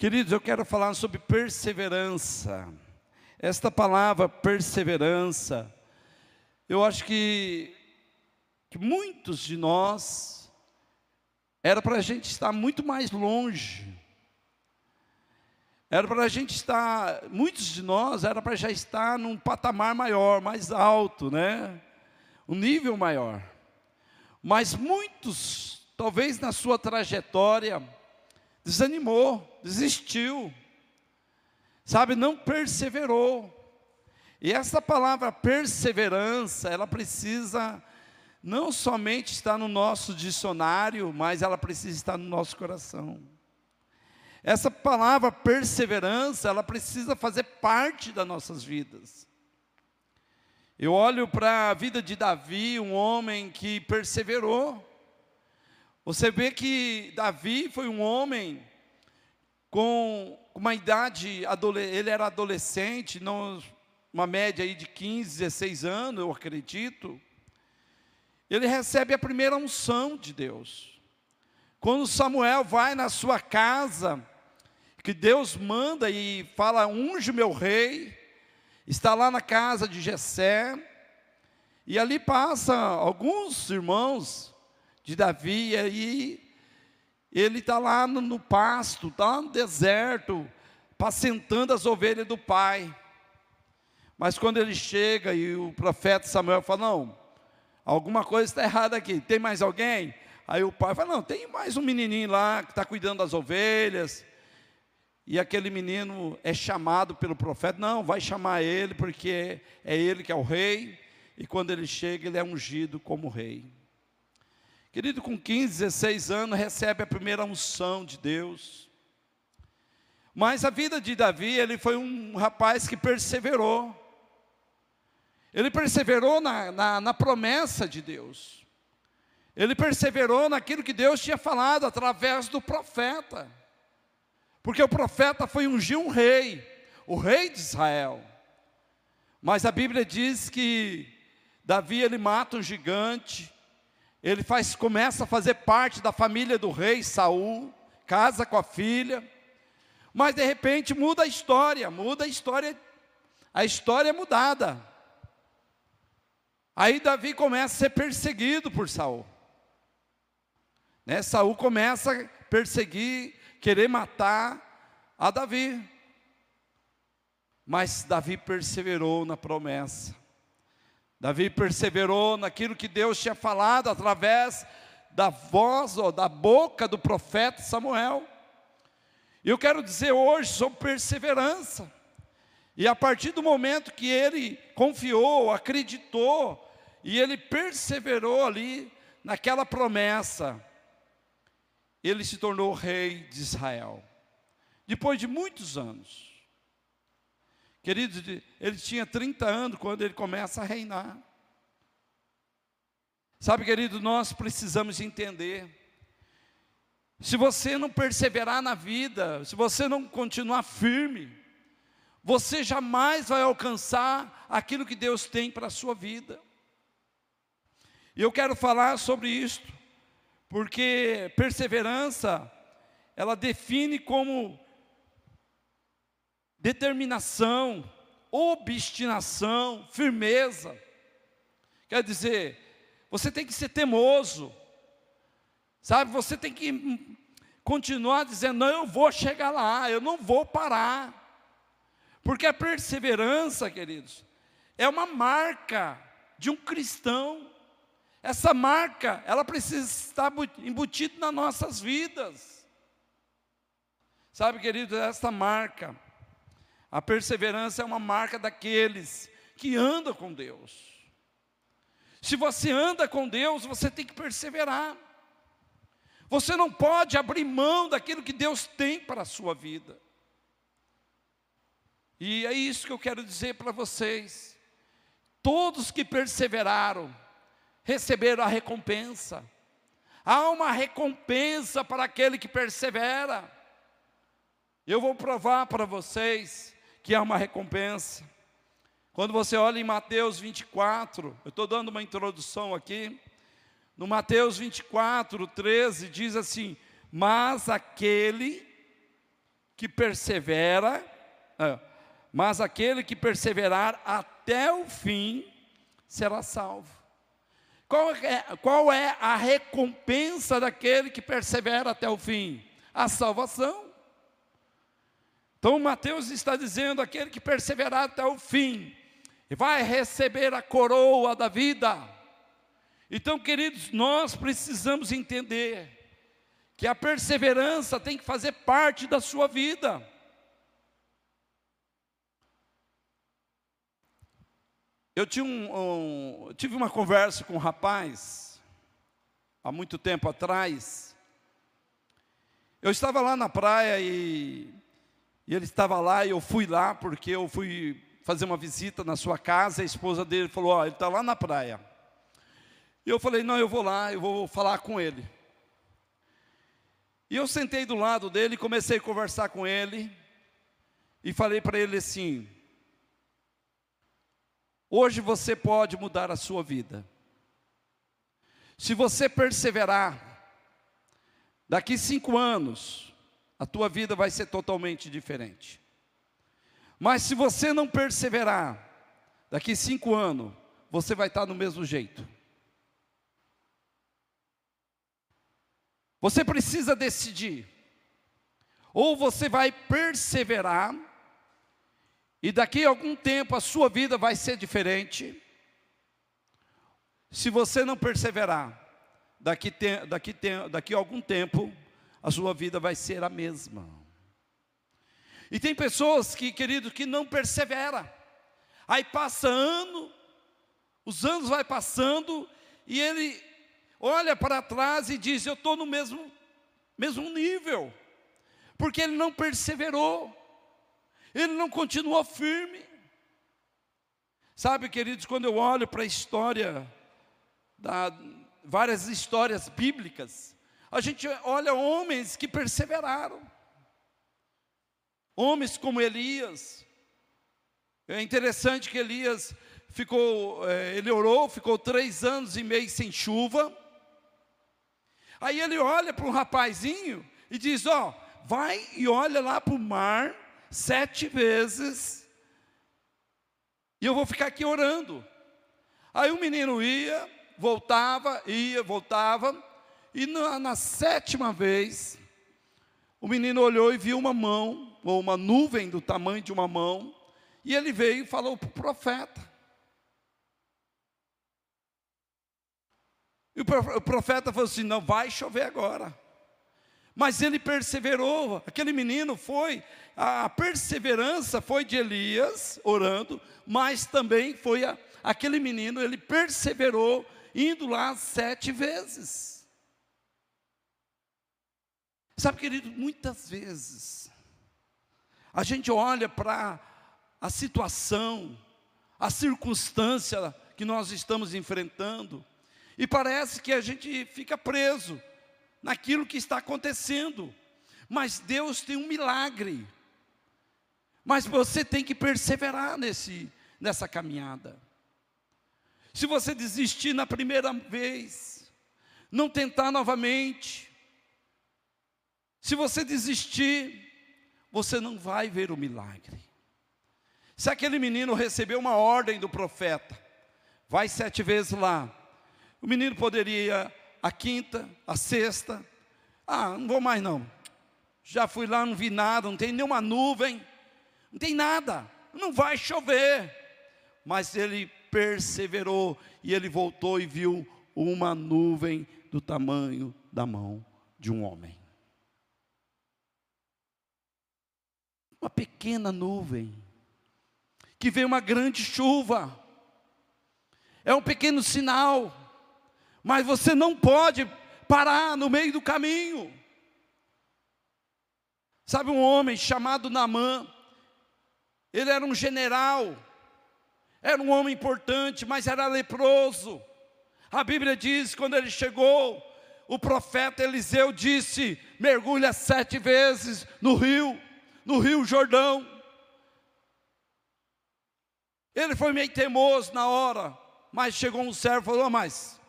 Queridos, eu quero falar sobre perseverança. Esta palavra perseverança, eu acho que, que muitos de nós, era para a gente estar muito mais longe. Era para a gente estar, muitos de nós, era para já estar num patamar maior, mais alto, né? Um nível maior. Mas muitos, talvez na sua trajetória, desanimou, desistiu, sabe, não perseverou. E essa palavra perseverança, ela precisa não somente estar no nosso dicionário, mas ela precisa estar no nosso coração. Essa palavra perseverança, ela precisa fazer parte das nossas vidas. Eu olho para a vida de Davi, um homem que perseverou. Você vê que Davi foi um homem com uma idade, ele era adolescente, uma média aí de 15, 16 anos, eu acredito. Ele recebe a primeira unção de Deus. Quando Samuel vai na sua casa, que Deus manda e fala: unge meu rei, está lá na casa de Jessé, e ali passa alguns irmãos de Davi, e aí ele está lá no, no pasto, está lá no deserto, pacentando as ovelhas do pai. Mas quando ele chega e o profeta Samuel fala: Não, alguma coisa está errada aqui, tem mais alguém? Aí o pai fala: Não, tem mais um menininho lá que está cuidando das ovelhas. E aquele menino é chamado pelo profeta, não, vai chamar ele, porque é ele que é o rei, e quando ele chega, ele é ungido como rei. Querido, com 15, 16 anos, recebe a primeira unção de Deus. Mas a vida de Davi, ele foi um rapaz que perseverou. Ele perseverou na, na, na promessa de Deus. Ele perseverou naquilo que Deus tinha falado através do profeta. Porque o profeta foi ungir um rei, o rei de Israel. Mas a Bíblia diz que Davi ele mata um gigante, ele faz, começa a fazer parte da família do rei Saul, casa com a filha, mas de repente muda a história, muda a história, a história é mudada. Aí Davi começa a ser perseguido por Saul. Né? Saul começa a perseguir querer matar a Davi. Mas Davi perseverou na promessa. Davi perseverou naquilo que Deus tinha falado através da voz ou da boca do profeta Samuel. E eu quero dizer hoje sobre perseverança. E a partir do momento que ele confiou, acreditou, e ele perseverou ali naquela promessa, ele se tornou rei de Israel. Depois de muitos anos. Queridos, ele tinha 30 anos quando ele começa a reinar. Sabe, querido, nós precisamos entender. Se você não perseverar na vida, se você não continuar firme, você jamais vai alcançar aquilo que Deus tem para a sua vida. E eu quero falar sobre isto porque perseverança, ela define como determinação, obstinação, firmeza. Quer dizer, você tem que ser teimoso, sabe? Você tem que continuar dizendo: não, eu vou chegar lá, eu não vou parar. Porque a perseverança, queridos, é uma marca de um cristão. Essa marca, ela precisa estar embutida nas nossas vidas. Sabe, querido, essa marca, a perseverança é uma marca daqueles que andam com Deus. Se você anda com Deus, você tem que perseverar. Você não pode abrir mão daquilo que Deus tem para a sua vida. E é isso que eu quero dizer para vocês. Todos que perseveraram, receberam a recompensa. Há uma recompensa para aquele que persevera. Eu vou provar para vocês que há uma recompensa. Quando você olha em Mateus 24, eu estou dando uma introdução aqui. No Mateus 24, 13, diz assim: Mas aquele que persevera, é, mas aquele que perseverar até o fim será salvo. Qual é, qual é a recompensa daquele que persevera até o fim? A salvação. Então Mateus está dizendo: aquele que perseverar até o fim, vai receber a coroa da vida. Então, queridos, nós precisamos entender que a perseverança tem que fazer parte da sua vida. Eu tinha um, um, tive uma conversa com um rapaz, há muito tempo atrás. Eu estava lá na praia e, e ele estava lá e eu fui lá porque eu fui fazer uma visita na sua casa. A esposa dele falou: Ó, oh, ele está lá na praia. E eu falei: Não, eu vou lá, eu vou falar com ele. E eu sentei do lado dele, comecei a conversar com ele e falei para ele assim: Hoje você pode mudar a sua vida. Se você perseverar, daqui cinco anos, a tua vida vai ser totalmente diferente. Mas se você não perseverar, daqui cinco anos, você vai estar no mesmo jeito. Você precisa decidir. Ou você vai perseverar e daqui a algum tempo a sua vida vai ser diferente. Se você não perseverar, daqui, te, daqui, te, daqui a algum tempo, a sua vida vai ser a mesma. E tem pessoas que, querido, que não persevera. Aí passa ano, os anos vai passando e ele olha para trás e diz: "Eu estou no mesmo mesmo nível", porque ele não perseverou. Ele não continuou firme. Sabe, queridos, quando eu olho para a história, da, várias histórias bíblicas, a gente olha homens que perseveraram. Homens como Elias. É interessante que Elias ficou, é, ele orou, ficou três anos e meio sem chuva. Aí ele olha para um rapazinho e diz: Ó, vai e olha lá para o mar sete vezes, e eu vou ficar aqui orando. Aí o menino ia, voltava, ia, voltava, e na, na sétima vez, o menino olhou e viu uma mão, ou uma nuvem do tamanho de uma mão, e ele veio e falou para o profeta. E o profeta falou assim: não vai chover agora. Mas ele perseverou, aquele menino foi, a perseverança foi de Elias orando, mas também foi a, aquele menino, ele perseverou indo lá sete vezes. Sabe, querido, muitas vezes a gente olha para a situação, a circunstância que nós estamos enfrentando, e parece que a gente fica preso naquilo que está acontecendo. Mas Deus tem um milagre. Mas você tem que perseverar nesse, nessa caminhada. Se você desistir na primeira vez, não tentar novamente, se você desistir, você não vai ver o milagre. Se aquele menino recebeu uma ordem do profeta, vai sete vezes lá, o menino poderia a quinta, a sexta. Ah, não vou mais não. Já fui lá, não vi nada, não tem nenhuma nuvem, não tem nada, não vai chover. Mas ele perseverou e ele voltou e viu uma nuvem do tamanho da mão de um homem. Uma pequena nuvem, que veio uma grande chuva, é um pequeno sinal mas você não pode parar no meio do caminho. Sabe um homem chamado Namã, ele era um general, era um homem importante, mas era leproso. A Bíblia diz: quando ele chegou, o profeta Eliseu disse: mergulha sete vezes no rio, no rio Jordão. Ele foi meio teimoso na hora, mas chegou um servo e falou: oh, mas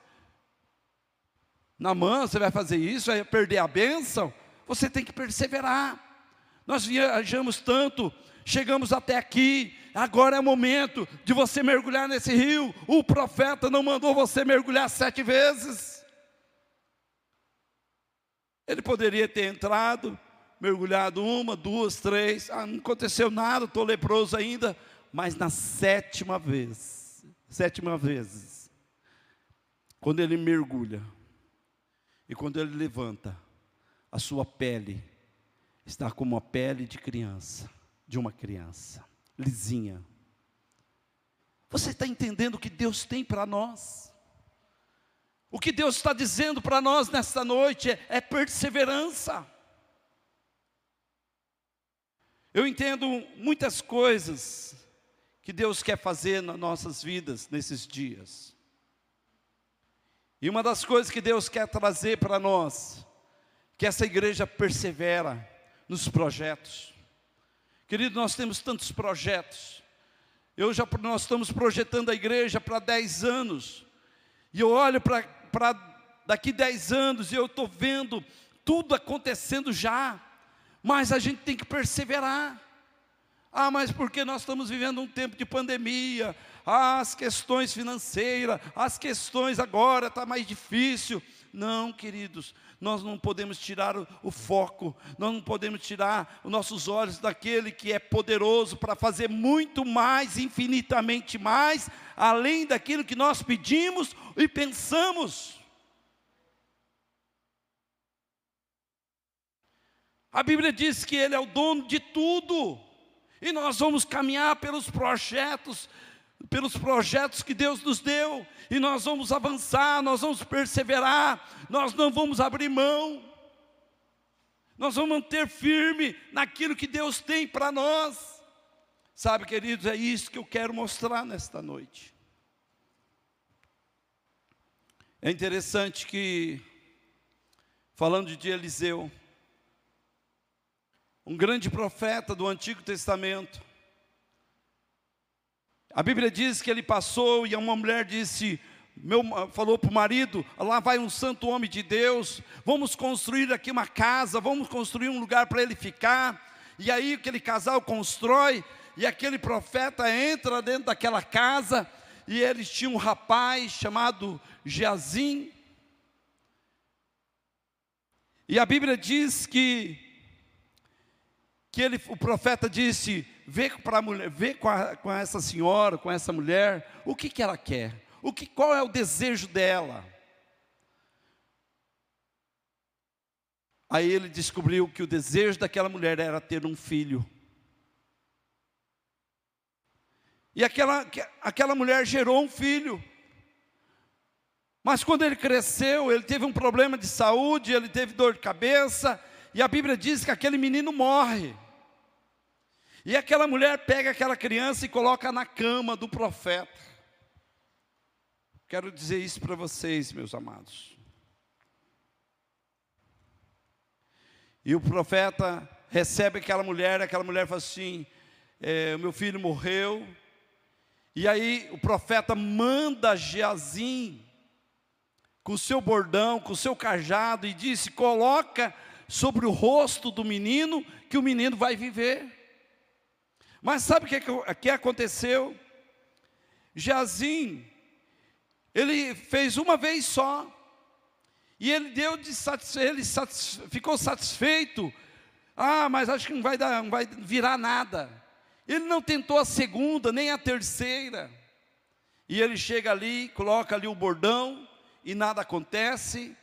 na mão, você vai fazer isso, vai perder a bênção. Você tem que perseverar. Nós viajamos tanto, chegamos até aqui, agora é o momento de você mergulhar nesse rio. O profeta não mandou você mergulhar sete vezes. Ele poderia ter entrado, mergulhado uma, duas, três, ah, não aconteceu nada, estou leproso ainda, mas na sétima vez, sétima vez, quando ele mergulha e quando ele levanta, a sua pele está como a pele de criança, de uma criança, lisinha. Você está entendendo o que Deus tem para nós? O que Deus está dizendo para nós nesta noite é, é perseverança. Eu entendo muitas coisas que Deus quer fazer nas nossas vidas nesses dias. E uma das coisas que Deus quer trazer para nós, que essa igreja persevera nos projetos. Querido, nós temos tantos projetos. Eu já, nós estamos projetando a igreja para 10 anos. E eu olho para daqui 10 anos e eu estou vendo tudo acontecendo já. Mas a gente tem que perseverar. Ah, mas porque nós estamos vivendo um tempo de pandemia, as questões financeiras, as questões agora está mais difícil. Não, queridos, nós não podemos tirar o, o, foco, nós não podemos tirar os nossos olhos daquele que é poderoso para fazer muito mais, infinitamente mais, além daquilo que nós pedimos e pensamos. A Bíblia diz que Ele é o dono de tudo. E nós vamos caminhar pelos projetos, pelos projetos que Deus nos deu, e nós vamos avançar, nós vamos perseverar, nós não vamos abrir mão. Nós vamos manter firme naquilo que Deus tem para nós. Sabe, queridos, é isso que eu quero mostrar nesta noite. É interessante que, falando de Eliseu, um grande profeta do Antigo Testamento. A Bíblia diz que ele passou e uma mulher disse, meu, falou para o marido: lá vai um santo homem de Deus, vamos construir aqui uma casa, vamos construir um lugar para ele ficar. E aí aquele casal constrói, e aquele profeta entra dentro daquela casa, e eles tinham um rapaz chamado Geazim. E a Bíblia diz que que ele, o profeta disse: vê, pra mulher, vê com, a, com essa senhora, com essa mulher, o que, que ela quer, o que, qual é o desejo dela. Aí ele descobriu que o desejo daquela mulher era ter um filho. E aquela, aquela mulher gerou um filho. Mas quando ele cresceu, ele teve um problema de saúde, ele teve dor de cabeça, e a Bíblia diz que aquele menino morre. E aquela mulher pega aquela criança e coloca na cama do profeta. Quero dizer isso para vocês, meus amados. E o profeta recebe aquela mulher, aquela mulher fala assim: é, meu filho morreu. E aí o profeta manda Geazim com o seu bordão, com o seu cajado, e disse: coloca sobre o rosto do menino, que o menino vai viver. Mas sabe o que, que aconteceu? Jazim, ele fez uma vez só, e ele deu de satisfe ele ficou satisfeito. Ah, mas acho que não vai, dar, não vai virar nada. Ele não tentou a segunda, nem a terceira. E ele chega ali, coloca ali o bordão, e nada acontece.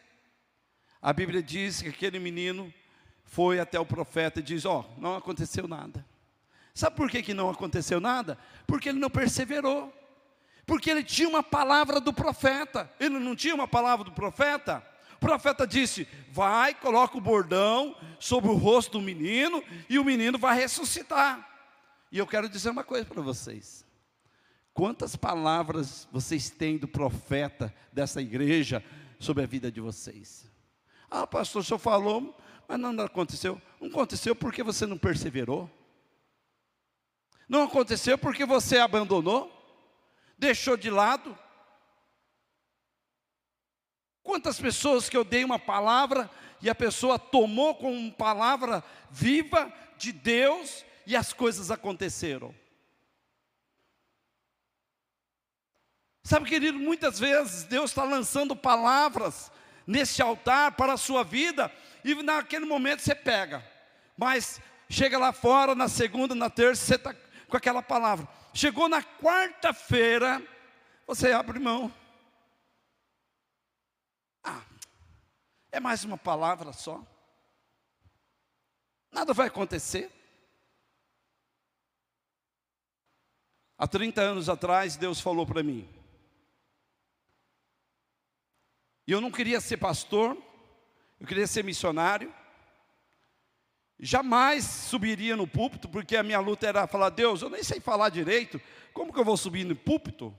A Bíblia diz que aquele menino foi até o profeta e diz: Ó, oh, não aconteceu nada. Sabe por que, que não aconteceu nada? Porque ele não perseverou. Porque ele tinha uma palavra do profeta. Ele não tinha uma palavra do profeta? O profeta disse: Vai, coloca o bordão sobre o rosto do menino e o menino vai ressuscitar. E eu quero dizer uma coisa para vocês. Quantas palavras vocês têm do profeta dessa igreja sobre a vida de vocês? Ah, pastor, o senhor falou, mas não aconteceu. Não aconteceu porque você não perseverou. Não aconteceu porque você abandonou, deixou de lado. Quantas pessoas que eu dei uma palavra e a pessoa tomou como palavra viva de Deus e as coisas aconteceram. Sabe, querido, muitas vezes Deus está lançando palavras nesse altar para a sua vida, e naquele momento você pega, mas chega lá fora, na segunda, na terça, você está com aquela palavra. Chegou na quarta-feira, você abre mão. Ah, é mais uma palavra só. Nada vai acontecer. Há 30 anos atrás, Deus falou para mim. E eu não queria ser pastor, eu queria ser missionário. Jamais subiria no púlpito, porque a minha luta era falar: Deus, eu nem sei falar direito, como que eu vou subir no púlpito?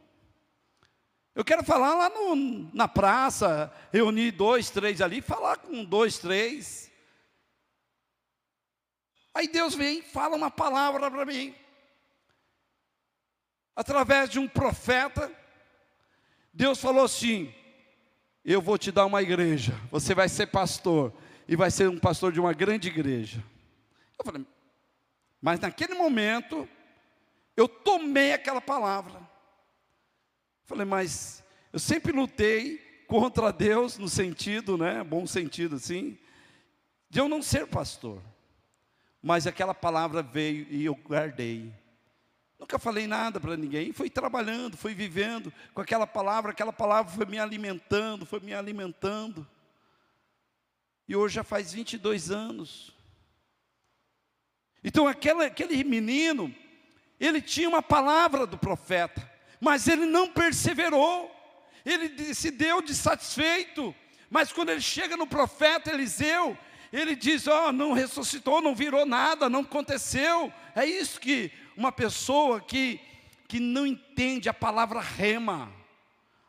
Eu quero falar lá no, na praça, reunir dois, três ali, falar com dois, três. Aí Deus vem, fala uma palavra para mim, através de um profeta. Deus falou assim: Eu vou te dar uma igreja, você vai ser pastor e vai ser um pastor de uma grande igreja. Eu falei, mas naquele momento, eu tomei aquela palavra. Falei, mas eu sempre lutei contra Deus no sentido, né, bom sentido assim, de eu não ser pastor. Mas aquela palavra veio e eu guardei. Nunca falei nada para ninguém, fui trabalhando, fui vivendo com aquela palavra, aquela palavra foi me alimentando, foi me alimentando. E hoje já faz 22 anos. Então aquele, aquele menino, ele tinha uma palavra do profeta, mas ele não perseverou, ele se deu de satisfeito, mas quando ele chega no profeta Eliseu, ele diz: Ó, oh, não ressuscitou, não virou nada, não aconteceu. É isso que uma pessoa que, que não entende a palavra rema,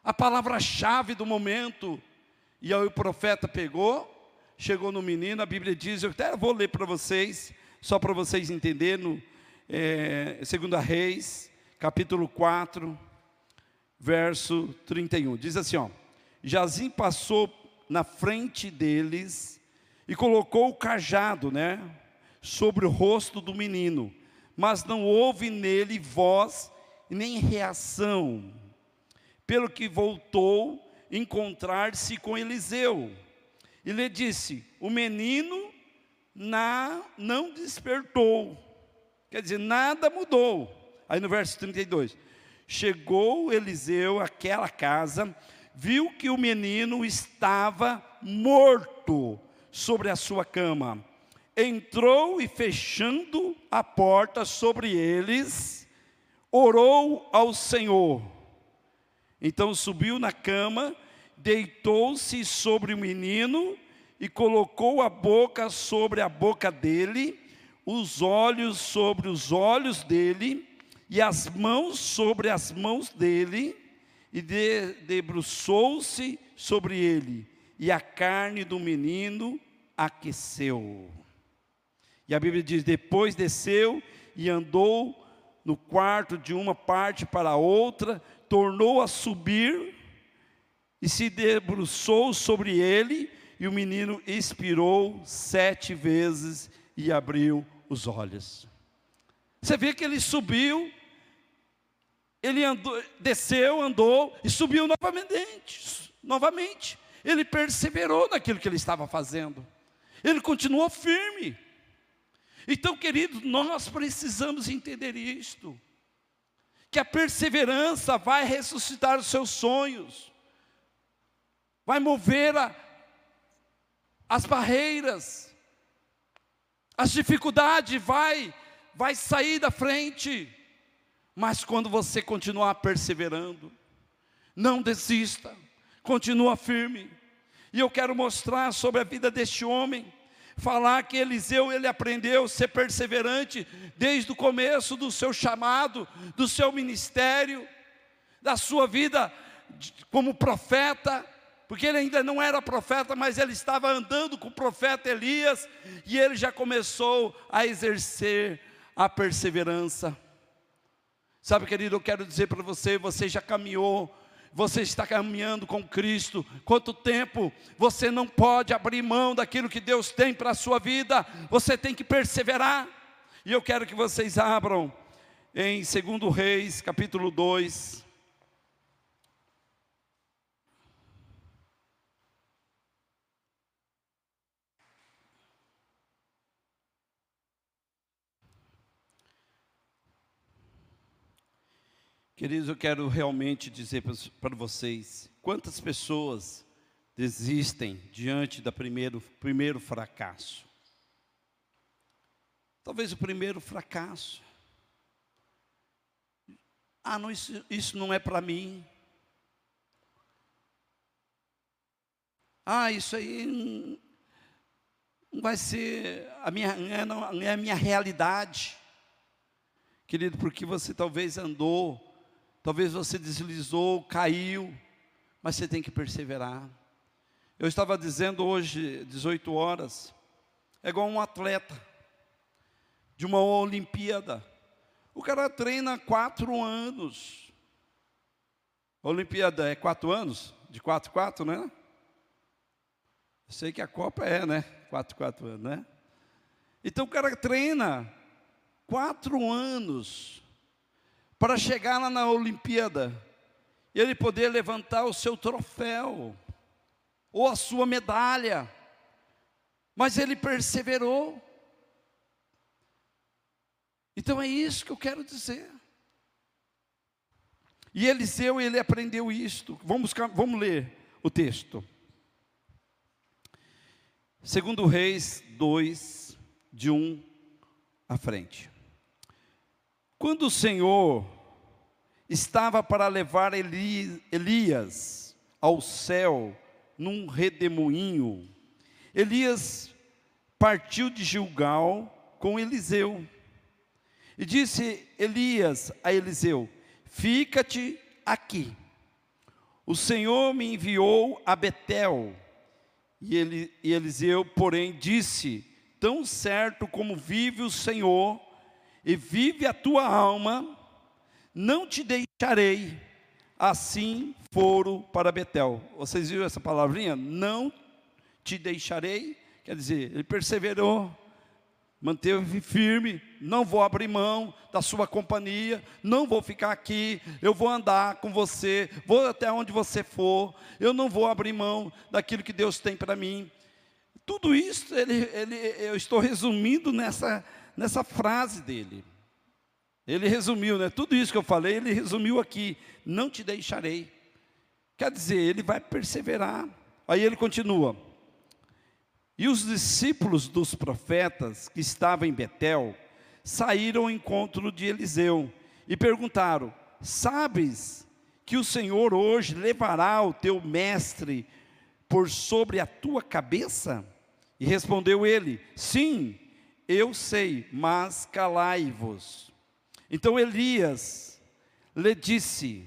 a palavra-chave do momento. E aí o profeta pegou, chegou no menino, a Bíblia diz, eu até vou ler para vocês, só para vocês entenderem, no, é, 2 Reis, capítulo 4, verso 31. Diz assim, ó, Jazim passou na frente deles e colocou o cajado, né, sobre o rosto do menino, mas não houve nele voz nem reação, pelo que voltou encontrar-se com Eliseu. E lhe disse: O menino na, não despertou. Quer dizer, nada mudou. Aí no verso 32. Chegou Eliseu àquela casa, viu que o menino estava morto sobre a sua cama. Entrou e fechando a porta sobre eles, orou ao Senhor. Então subiu na cama deitou-se sobre o menino e colocou a boca sobre a boca dele, os olhos sobre os olhos dele, e as mãos sobre as mãos dele, e de, debruçou-se sobre ele, e a carne do menino aqueceu. E a Bíblia diz: depois desceu e andou no quarto de uma parte para a outra, tornou a subir e se debruçou sobre ele, e o menino expirou sete vezes e abriu os olhos. Você vê que ele subiu, ele andou, desceu, andou e subiu novamente, novamente. Ele perseverou naquilo que ele estava fazendo. Ele continuou firme. Então, querido, nós precisamos entender isto. Que a perseverança vai ressuscitar os seus sonhos vai mover a, as barreiras, as dificuldades, vai, vai sair da frente. Mas quando você continuar perseverando, não desista, continua firme. E eu quero mostrar sobre a vida deste homem, falar que Eliseu ele aprendeu a ser perseverante desde o começo do seu chamado, do seu ministério, da sua vida como profeta, porque ele ainda não era profeta, mas ele estava andando com o profeta Elias, e ele já começou a exercer a perseverança. Sabe, querido, eu quero dizer para você: você já caminhou você está caminhando com Cristo, quanto tempo você não pode abrir mão daquilo que Deus tem para a sua vida, você tem que perseverar. E eu quero que vocês abram em 2 Reis, capítulo 2. Queridos, eu quero realmente dizer para vocês, quantas pessoas desistem diante do primeiro, primeiro fracasso? Talvez o primeiro fracasso. Ah, não, isso, isso não é para mim. Ah, isso aí não vai ser a minha, não é, é a minha realidade. Querido, porque você talvez andou Talvez você deslizou, caiu, mas você tem que perseverar. Eu estava dizendo hoje, 18 horas, é igual um atleta de uma Olimpíada. O cara treina quatro anos. Olimpíada é quatro anos? De quatro, quatro, né? Eu sei que a Copa é, né? Quatro, quatro anos, né? Então o cara treina quatro anos para chegar lá na Olimpíada, ele poder levantar o seu troféu, ou a sua medalha, mas ele perseverou. Então é isso que eu quero dizer. E Eliseu, ele aprendeu isto. Vamos, vamos ler o texto. Segundo Reis 2, de 1 à frente. Quando o Senhor estava para levar Elias ao céu num redemoinho, Elias partiu de Gilgal com Eliseu. E disse Elias a Eliseu: Fica-te aqui. O Senhor me enviou a Betel. E, ele, e Eliseu, porém, disse: Tão certo como vive o Senhor, e vive a tua alma, não te deixarei. Assim foram para Betel. Vocês viram essa palavrinha? Não te deixarei. Quer dizer, ele perseverou, manteve firme, não vou abrir mão da sua companhia, não vou ficar aqui, eu vou andar com você, vou até onde você for, eu não vou abrir mão daquilo que Deus tem para mim. Tudo isso ele, ele, eu estou resumindo nessa, nessa frase dele. Ele resumiu, né? Tudo isso que eu falei, ele resumiu aqui: não te deixarei. Quer dizer, ele vai perseverar. Aí ele continua. E os discípulos dos profetas que estavam em Betel saíram ao encontro de Eliseu e perguntaram: Sabes que o Senhor hoje levará o teu mestre por sobre a tua cabeça? E respondeu ele: Sim, eu sei, mas calai-vos. Então Elias lhe disse,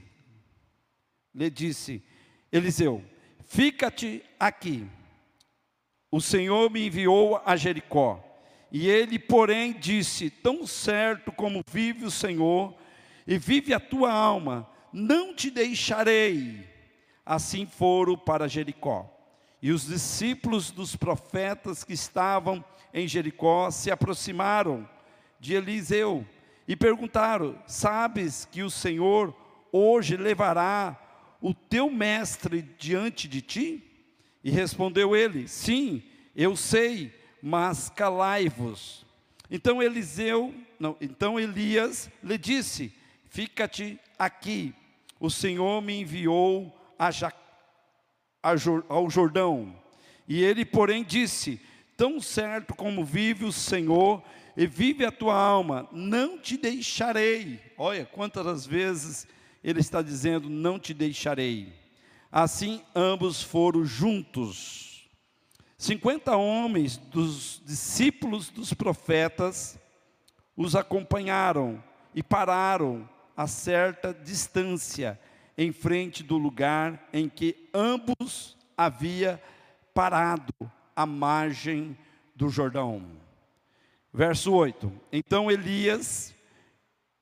lhe disse, Eliseu, fica-te aqui. O Senhor me enviou a Jericó. E ele, porém, disse: Tão certo como vive o Senhor, e vive a tua alma, não te deixarei. Assim foram para Jericó. E os discípulos dos profetas que estavam em Jericó se aproximaram de Eliseu e perguntaram: Sabes que o Senhor hoje levará o teu mestre diante de ti? E respondeu ele: Sim, eu sei, mas calai-vos. Então Eliseu, não, então Elias lhe disse: Fica-te aqui. O Senhor me enviou a Jacó ao Jordão. E ele, porém, disse: Tão certo como vive o Senhor e vive a tua alma, não te deixarei. Olha quantas vezes ele está dizendo: Não te deixarei. Assim ambos foram juntos. Cinquenta homens dos discípulos dos profetas os acompanharam e pararam a certa distância em frente do lugar em que ambos havia parado à margem do Jordão. Verso 8: Então Elias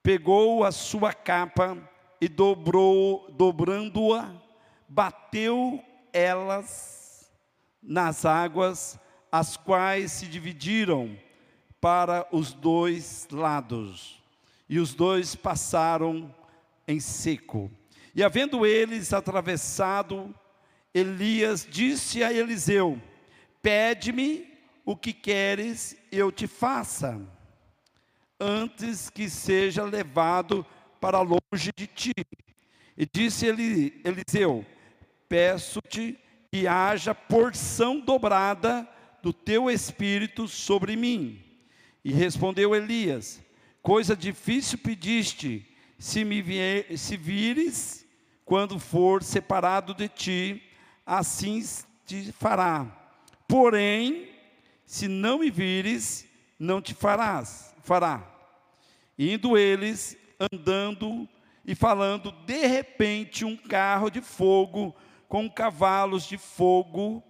pegou a sua capa, e dobrou, dobrando-a, bateu elas nas águas, as quais se dividiram para os dois lados, e os dois passaram em seco. E havendo eles atravessado, Elias disse a Eliseu: Pede-me o que queres, eu te faça, antes que seja levado para longe de ti. E disse ele, Eliseu: Peço-te que haja porção dobrada do teu espírito sobre mim. E respondeu Elias: Coisa difícil pediste, se me vier, se vires quando for separado de ti, assim te fará. Porém, se não me vires, não te farás, fará. Indo eles andando e falando, de repente um carro de fogo com cavalos de fogo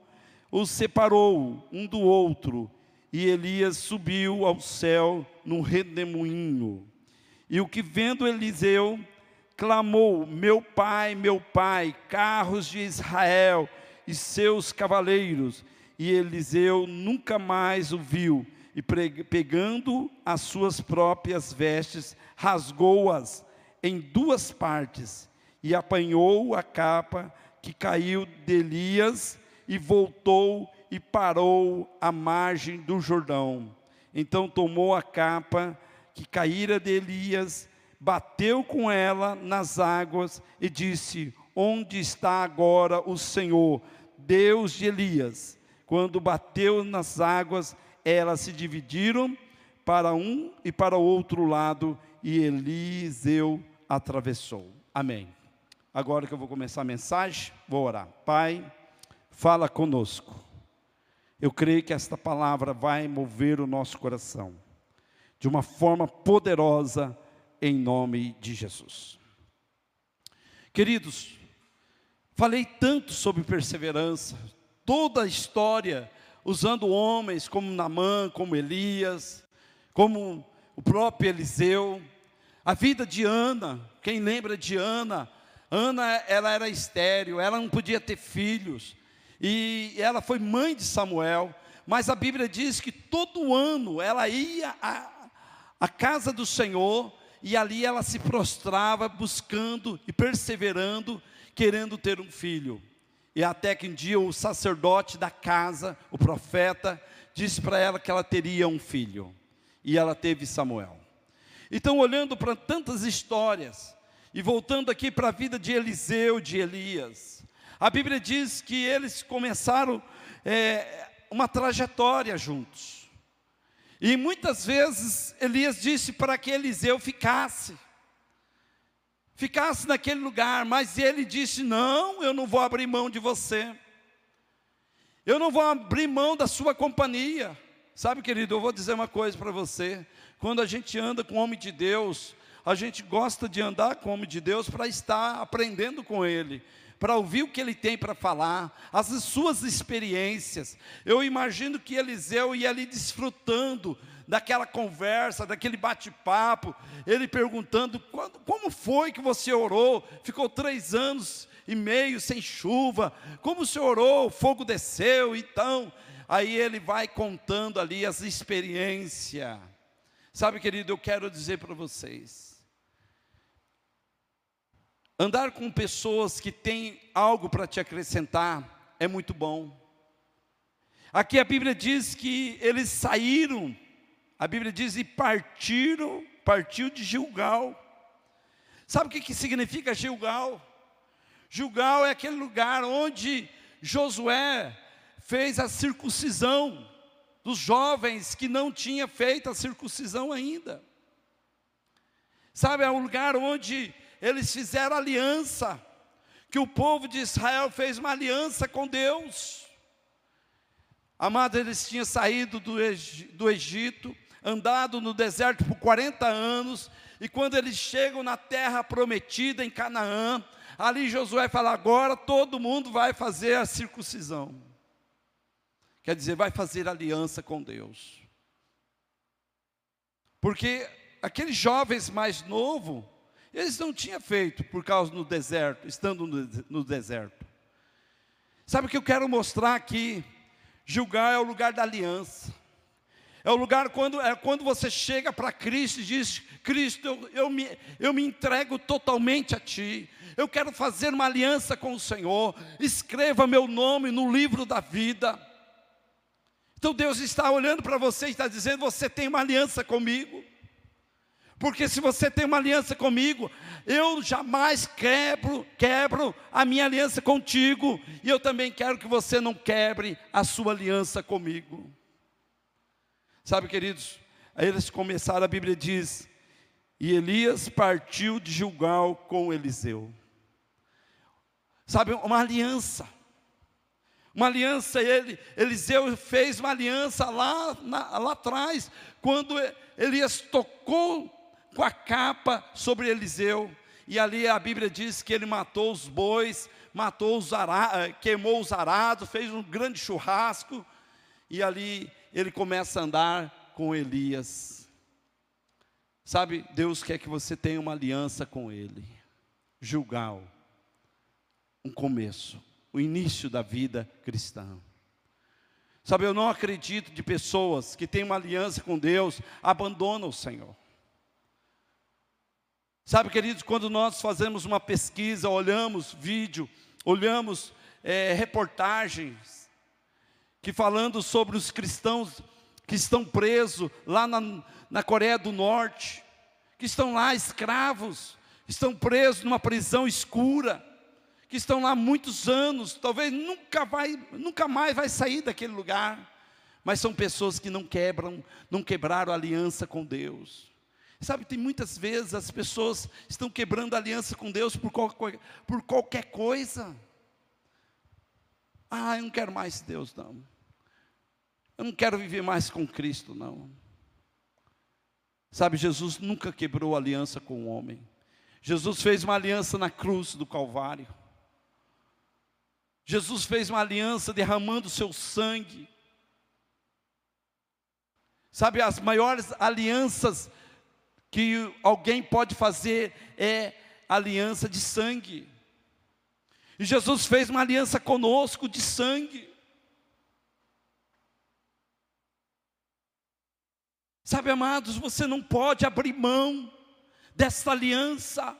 os separou um do outro, e Elias subiu ao céu num redemoinho. E o que vendo Eliseu, clamou: Meu pai, meu pai, carros de Israel e seus cavaleiros. E Eliseu nunca mais o viu, e pegando as suas próprias vestes, rasgou-as em duas partes, e apanhou a capa que caiu de Elias, e voltou e parou à margem do Jordão. Então tomou a capa que caíra de Elias, bateu com ela nas águas e disse: Onde está agora o Senhor, Deus de Elias? Quando bateu nas águas, elas se dividiram para um e para o outro lado, e Eliseu atravessou. Amém. Agora que eu vou começar a mensagem, vou orar. Pai, fala conosco. Eu creio que esta palavra vai mover o nosso coração de uma forma poderosa em nome de Jesus. Queridos, falei tanto sobre perseverança, toda a história usando homens como Namã, como Elias, como o próprio Eliseu, a vida de Ana, quem lembra de Ana? Ana, ela era estéril, ela não podia ter filhos, e ela foi mãe de Samuel, mas a Bíblia diz que todo ano ela ia à, à casa do Senhor, e ali ela se prostrava buscando e perseverando, querendo ter um filho. E até que um dia o sacerdote da casa, o profeta, disse para ela que ela teria um filho. E ela teve Samuel. Então, olhando para tantas histórias, e voltando aqui para a vida de Eliseu, de Elias, a Bíblia diz que eles começaram é, uma trajetória juntos. E muitas vezes Elias disse para que Eliseu ficasse, ficasse naquele lugar, mas ele disse: Não, eu não vou abrir mão de você, eu não vou abrir mão da sua companhia. Sabe, querido, eu vou dizer uma coisa para você: quando a gente anda com o homem de Deus, a gente gosta de andar com o homem de Deus para estar aprendendo com ele, para ouvir o que ele tem para falar, as suas experiências. Eu imagino que Eliseu ia ali desfrutando daquela conversa, daquele bate-papo, ele perguntando: como foi que você orou? Ficou três anos e meio sem chuva, como senhor orou? O fogo desceu, então. Aí ele vai contando ali as experiências. Sabe, querido, eu quero dizer para vocês, Andar com pessoas que têm algo para te acrescentar é muito bom. Aqui a Bíblia diz que eles saíram, a Bíblia diz e partiram, partiu de Gilgal. Sabe o que, que significa Gilgal? Gilgal é aquele lugar onde Josué fez a circuncisão dos jovens que não tinha feito a circuncisão ainda. Sabe, é um lugar onde eles fizeram aliança, que o povo de Israel fez uma aliança com Deus. Amado, eles tinham saído do, do Egito, andado no deserto por 40 anos, e quando eles chegam na terra prometida em Canaã, ali Josué fala: agora todo mundo vai fazer a circuncisão. Quer dizer, vai fazer aliança com Deus. Porque aqueles jovens mais novos, Eles não tinham feito por causa do deserto, estando no deserto. Sabe o que eu quero mostrar aqui? Julgar é o lugar da aliança. É o lugar quando, é quando você chega para Cristo e diz: Cristo, eu, eu, me, eu me entrego totalmente a Ti. Eu quero fazer uma aliança com o Senhor. Escreva meu nome no livro da vida. Então Deus está olhando para você e está dizendo: Você tem uma aliança comigo. Porque se você tem uma aliança comigo, eu jamais quebro, quebro a minha aliança contigo, e eu também quero que você não quebre a sua aliança comigo. Sabe, queridos, aí eles começaram, a Bíblia diz, e Elias partiu de Gilgal com Eliseu. Sabe, uma aliança. Uma aliança, ele, Eliseu fez uma aliança lá, na, lá atrás, quando Elias tocou com a capa sobre Eliseu, e ali a Bíblia diz que ele matou os bois, matou os arados, queimou os arados, fez um grande churrasco, e ali ele começa a andar com Elias. Sabe, Deus quer que você tenha uma aliança com Ele. Julgal, um começo, o início da vida cristã. Sabe, eu não acredito de pessoas que têm uma aliança com Deus, abandonam o Senhor. Sabe, queridos, quando nós fazemos uma pesquisa, olhamos vídeo, olhamos é, reportagens, que falando sobre os cristãos que estão presos lá na, na Coreia do Norte, que estão lá escravos, estão presos numa prisão escura, que estão lá muitos anos, talvez nunca, vai, nunca mais vai sair daquele lugar, mas são pessoas que não quebram, não quebraram aliança com Deus. Sabe, tem muitas vezes as pessoas estão quebrando aliança com Deus por, qualquer, por qualquer coisa. Ah, eu não quero mais Deus, não. Eu não quero viver mais com Cristo, não. Sabe, Jesus nunca quebrou aliança com o homem. Jesus fez uma aliança na cruz do Calvário. Jesus fez uma aliança derramando seu sangue. Sabe, as maiores alianças que alguém pode fazer é aliança de sangue. E Jesus fez uma aliança conosco de sangue. Sabe, amados, você não pode abrir mão dessa aliança.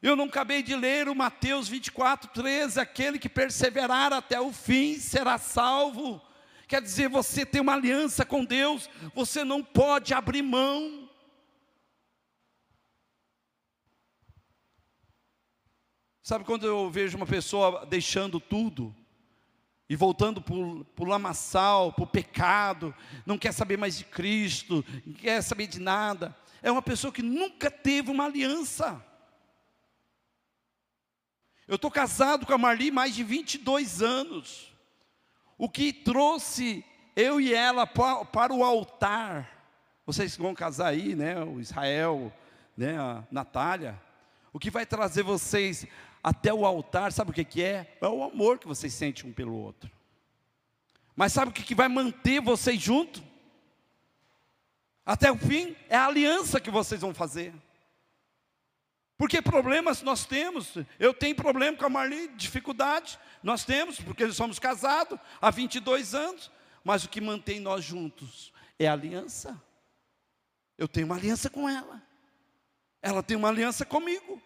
Eu não acabei de ler o Mateus 24, 13, aquele que perseverar até o fim será salvo. Quer dizer, você tem uma aliança com Deus, você não pode abrir mão. Sabe quando eu vejo uma pessoa deixando tudo, e voltando para o lamaçal, para o pecado, não quer saber mais de Cristo, não quer saber de nada. É uma pessoa que nunca teve uma aliança. Eu estou casado com a Marli mais de 22 anos. O que trouxe eu e ela para, o altar, vocês vão casar aí, né? O Israel, né? A Natália. O que vai trazer vocês até o altar, sabe o que, que é? É o amor que vocês sentem um pelo outro. Mas sabe o que, que vai manter vocês juntos? Até o fim, é a aliança que vocês vão fazer. Porque problemas nós temos, eu tenho problema com a Marli, dificuldade, nós temos, porque somos casados há 22 anos, mas o que mantém nós juntos é a aliança. Eu tenho uma aliança com ela, ela tem uma aliança comigo.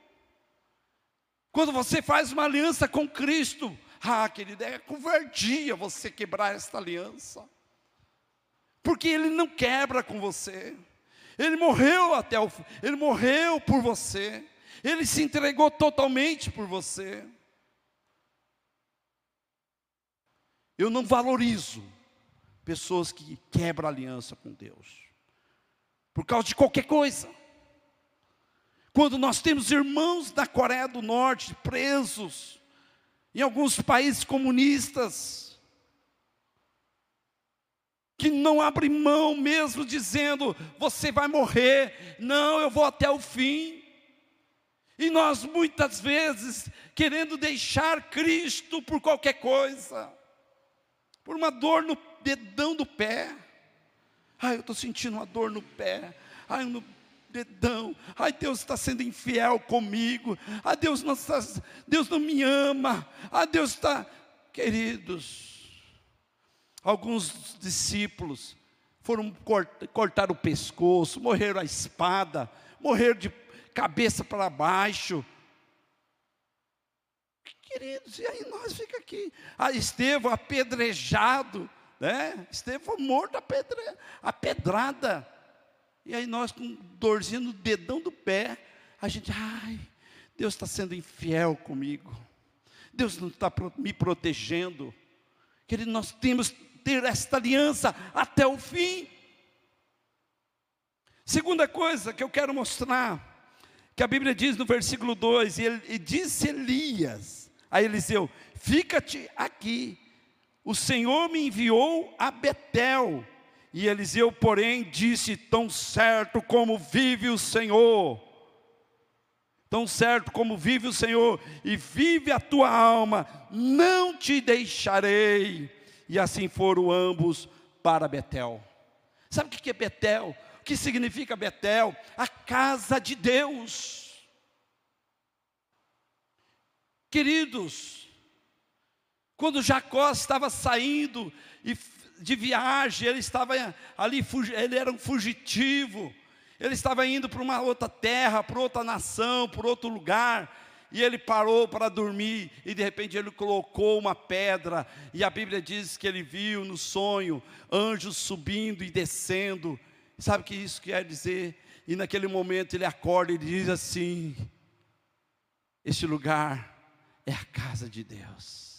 Quando você faz uma aliança com Cristo, ah, querida, é covardia você quebrar esta aliança. Porque Ele não quebra com você. Ele morreu até o Ele morreu por você. Ele se entregou totalmente por você. Eu não valorizo pessoas que quebram aliança com Deus. Por causa de qualquer coisa. Quando nós temos irmãos da Coreia do Norte presos, em alguns países comunistas, que não abrem mão mesmo dizendo, você vai morrer, não, eu vou até o fim. E nós muitas vezes querendo deixar Cristo por qualquer coisa, por uma dor no dedão do pé. Ai, eu estou sentindo uma dor no pé. Ai, no dedão. Ai, Deus está sendo infiel comigo. Ai, Deus não, está, Deus não me ama. Ai, Deus está. Queridos, alguns discípulos foram cortar o pescoço, morreram a espada, morreram de cabeça para baixo. Queridos, e aí nós fica aqui. Ah, Estevão apedrejado, né? Estevão morto a, pedra, a pedrada. E aí nós com dorzinha no dedão do pé, a gente, ai, Deus está sendo infiel comigo. Deus não está me protegendo. Querido, nós temos que ter esta aliança até o fim. Segunda coisa que eu quero mostrar, que a Bíblia diz no versículo 2, e, ele, e disse Elias, a Eliseu: Fica-te aqui, o Senhor me enviou a Betel. E Eliseu, porém, disse: Tão certo como vive o Senhor, tão certo como vive o Senhor, e vive a tua alma, não te deixarei. E assim foram ambos para Betel. Sabe o que é Betel? O que significa Betel? A casa de Deus. Queridos, quando Jacó estava saindo de viagem, ele estava ali, ele era um fugitivo, ele estava indo para uma outra terra, para outra nação, para outro lugar, e ele parou para dormir, e de repente ele colocou uma pedra, e a Bíblia diz que ele viu no sonho anjos subindo e descendo. Sabe o que isso quer dizer? E naquele momento ele acorda e diz assim: Este lugar é a casa de Deus.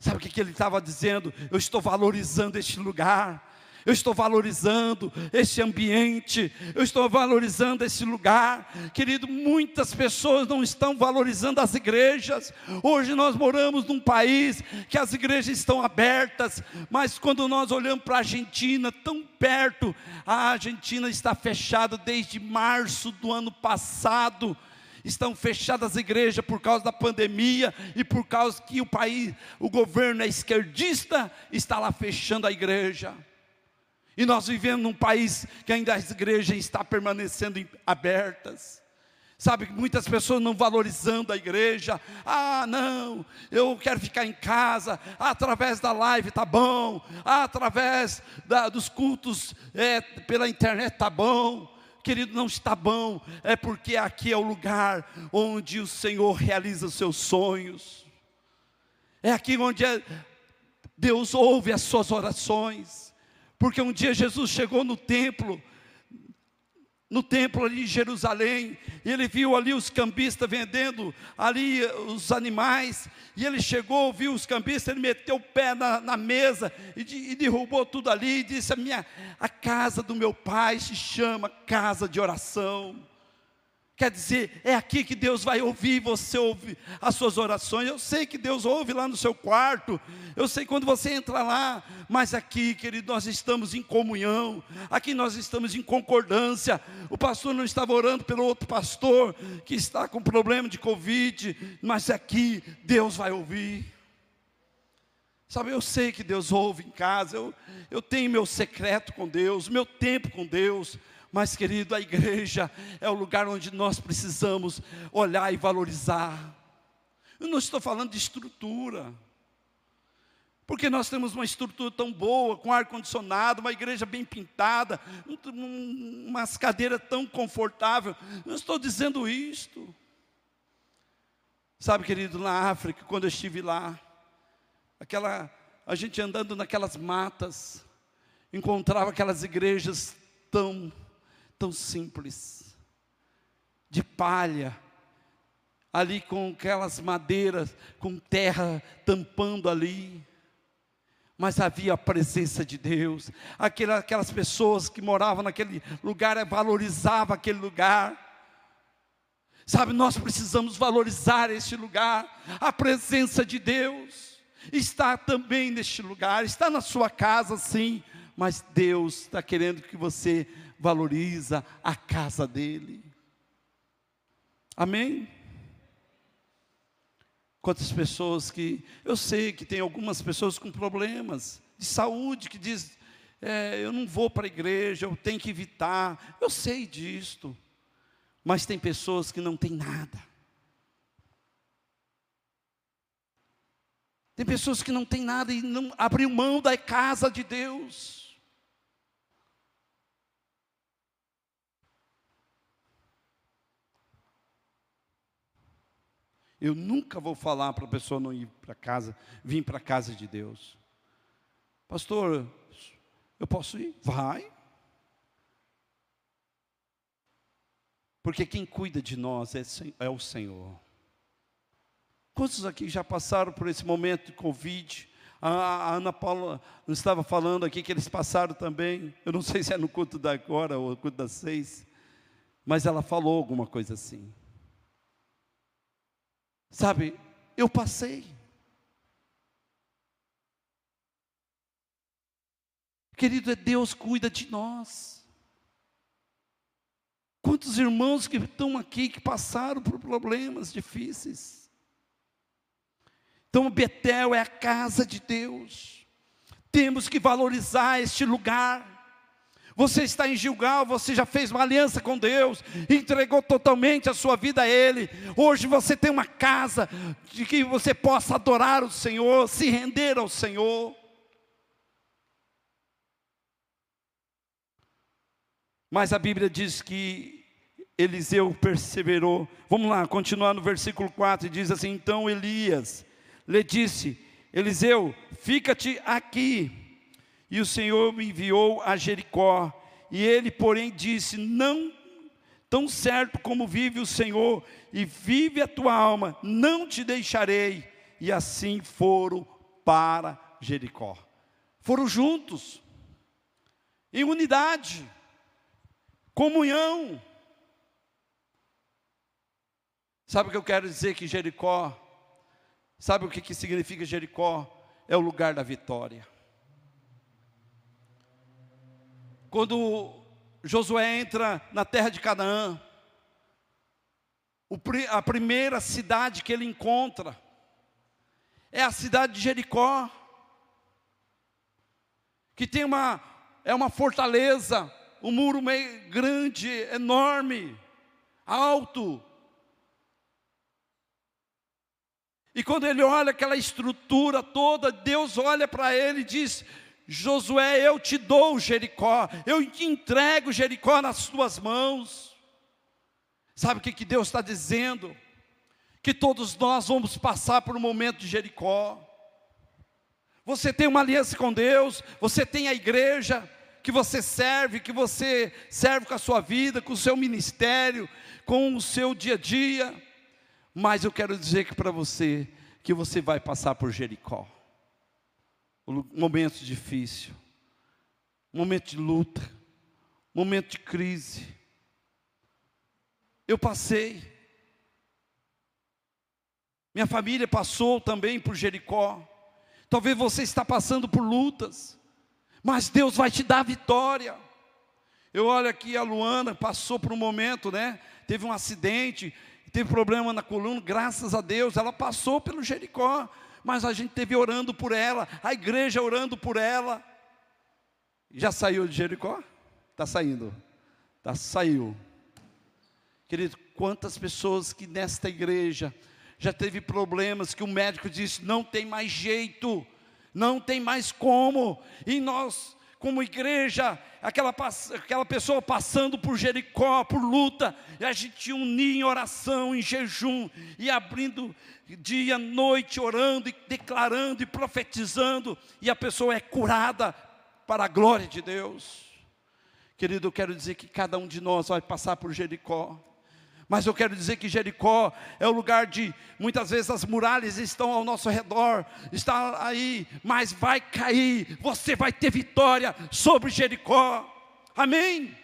Sabe o que, ele estava dizendo? Eu estou valorizando este lugar. Eu estou valorizando este ambiente, eu estou valorizando esse lugar. Querido, muitas pessoas não estão valorizando as igrejas. Hoje nós moramos num país que as igrejas estão abertas, mas quando nós olhamos para a Argentina, tão perto, a Argentina está fechada desde março do ano passado estão fechadas as igrejas por causa da pandemia e por causa que o país, o governo é esquerdista, está lá fechando a igreja. E nós vivemos num país que ainda as igrejas estão permanecendo abertas. Sabe, muitas pessoas não valorizando a igreja. Ah, não, eu quero ficar em casa. Ah, através da live tá bom. Ah, através da, dos cultos é, pela internet tá bom querido, não está bom, é porque aqui é o lugar onde o Senhor realiza os seus sonhos, é aqui onde é, Deus ouve as suas orações, porque um dia Jesus chegou no templo, no templo ali em Jerusalém, e ele viu ali os cambistas vendendo ali os animais, e ele chegou, viu os cambistas, ele meteu o pé na, na mesa e, de, e, derrubou tudo ali, e disse: a, minha, a casa do meu pai se chama casa de oração. Quer dizer, é aqui que Deus vai ouvir você ouvir as suas orações. Eu sei que Deus ouve lá no seu quarto. Eu sei quando você entra lá, mas aqui, querido, nós estamos em comunhão. Aqui nós estamos em concordância. O pastor não estava orando pelo outro pastor que está com problema de covid, mas aqui Deus vai ouvir. Sabe, eu sei que Deus ouve em casa, eu, eu tenho meu secreto com Deus, meu tempo com Deus, mas, querido, a igreja é o lugar onde nós precisamos olhar e valorizar. Eu não estou falando de estrutura, porque nós temos uma estrutura tão boa, com ar-condicionado, uma igreja bem pintada, um, umas cadeiras tão confortáveis. Não estou dizendo isto. Sabe, querido, na África, quando eu estive lá, aquela, a gente andando naquelas matas, encontrava aquelas igrejas tão tão simples, de palha, ali com aquelas madeiras, com terra tampando ali. Mas havia a presença de Deus, aquelas pessoas que moravam naquele lugar valorizavam aquele lugar. Sabe, nós precisamos valorizar este lugar, a presença de Deus está também neste lugar, está na sua casa sim, mas Deus está querendo que você valoriza a casa dele. Amém? Quantas pessoas que. Eu sei que tem algumas pessoas com problemas de saúde que diz: é, eu não vou para a igreja, eu tenho que evitar. Eu sei disto. Mas tem pessoas que não têm nada. Tem pessoas que não têm nada e não abriu mão da casa de Deus. Eu nunca vou falar para a pessoa não ir para casa, vir para a casa de Deus. Pastor, eu posso ir? Vai. Porque quem cuida de nós é, é o Senhor. Quantos aqui já passaram por esse momento de Covid? A, Ana Paula estava falando aqui que eles passaram também. Eu não sei se é no culto da agora ou no culto das seis. Mas ela falou alguma coisa assim. Sabe, eu passei. Querido, é Deus cuida de nós. Quantos irmãos que estão aqui que passaram por problemas difíceis. Então, Betel é a casa de Deus. Temos que valorizar este lugar. Você está em Gilgal, você já fez uma aliança com Deus, entregou totalmente a sua vida a Ele. Hoje você tem uma casa de que você possa adorar o Senhor, se render ao Senhor. Mas a Bíblia diz que Eliseu perseverou. Vamos lá, continuar no versículo 4, diz assim: Então Elias lhe disse: Eliseu, fica-te aqui e o Senhor me enviou a Jericó. E ele, porém, disse: Não, tão certo como vive o Senhor e vive a tua alma, não te deixarei. E assim foram para Jericó. Foram juntos, em unidade, comunhão. Sabe o que eu quero dizer que Jericó, sabe o que, que significa Jericó? É o lugar da vitória. Quando Josué entra na terra de Canaã, a primeira cidade que ele encontra é a cidade de Jericó, que tem uma, é uma fortaleza, um muro meio grande, enorme, alto. E quando ele olha aquela estrutura toda, Deus olha para ele e diz: Josué, eu te dou Jericó, eu te entrego Jericó nas tuas mãos. Sabe o que, que Deus está dizendo? Que todos nós vamos passar por um momento de Jericó. Você tem uma aliança com Deus, você tem a igreja que você serve, que você serve com a sua vida, com o seu ministério, com o seu dia a dia. Mas eu quero dizer que para você, que você vai passar por Jericó momento difícil, momento de luta, momento de crise. Eu passei, minha família passou também por Jericó. Talvez você está passando por lutas, mas Deus vai te dar vitória. Eu olho aqui a Luana, passou por um momento, né? Teve um acidente, teve problema na coluna, graças a Deus, ela passou pelo Jericó mas a gente teve orando por ela, a igreja orando por ela. Já saiu de Jericó? Está saindo. Tá, saiu. Querido, quantas pessoas que nesta igreja já teve problemas que o médico disse não tem mais jeito, não tem mais como, e nós como igreja, aquela, aquela pessoa passando por Jericó, por luta, e a gente unir em oração, em jejum, e abrindo dia, noite, orando, e declarando e profetizando, e a pessoa é curada para a glória de Deus. Querido, eu quero dizer que cada um de nós vai passar por Jericó. Mas eu quero dizer que Jericó é o lugar de, muitas vezes as muralhas estão ao nosso redor, está aí, mas vai cair, você vai ter vitória sobre Jericó. Amém?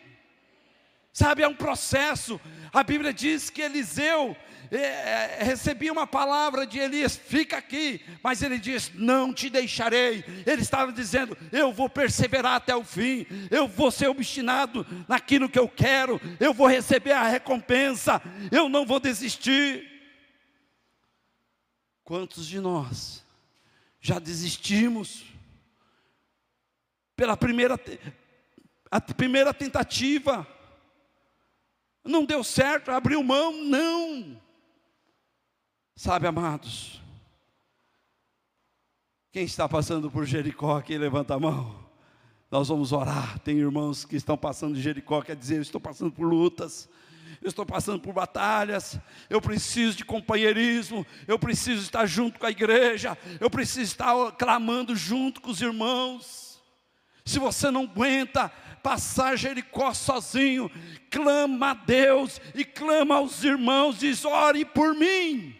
Sabe, é um processo. A Bíblia diz que Eliseu, é, é, recebi uma palavra de Elias, fica aqui, mas ele diz: Não te deixarei. Ele estava dizendo: Eu vou perseverar até o fim, eu vou ser obstinado naquilo que eu quero, eu vou receber a recompensa, eu não vou desistir. Quantos de nós já desistimos? pela primeira, a primeira tentativa. Não deu certo, abriu mão, não. Sabe, amados, quem está passando por Jericó aqui, levanta a mão. Nós vamos orar. Tem irmãos que estão passando de Jericó, quer dizer, eu estou passando por lutas, eu estou passando por batalhas, eu preciso de companheirismo, eu preciso estar junto com a igreja, eu preciso estar clamando junto com os irmãos. Se você não aguenta passar Jericó sozinho, clama a Deus e clama aos irmãos, diz: ore por mim.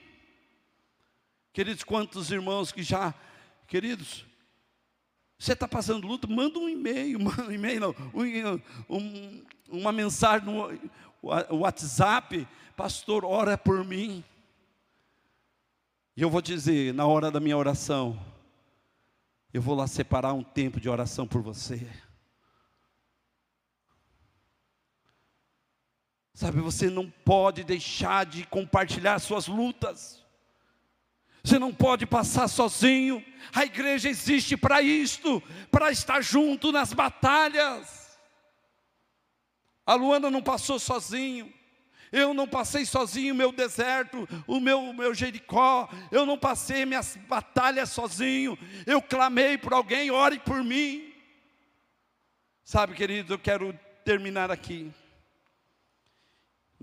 Queridos, quantos irmãos que já, queridos, você está passando luta, manda um e-mail, um e-mail, não, um, um, uma mensagem no WhatsApp, pastor, ora por mim. E eu vou dizer, na hora da minha oração, eu vou lá separar um tempo de oração por você. Sabe, você não pode deixar de compartilhar suas lutas. Você não pode passar sozinho. A igreja existe para isto, para estar junto nas batalhas. A Luana não passou sozinho. Eu não passei sozinho o meu deserto, o meu, meu Jericó. Eu não passei minhas batalhas sozinho. Eu clamei por alguém, ore por mim. Sabe, querido, eu quero terminar aqui.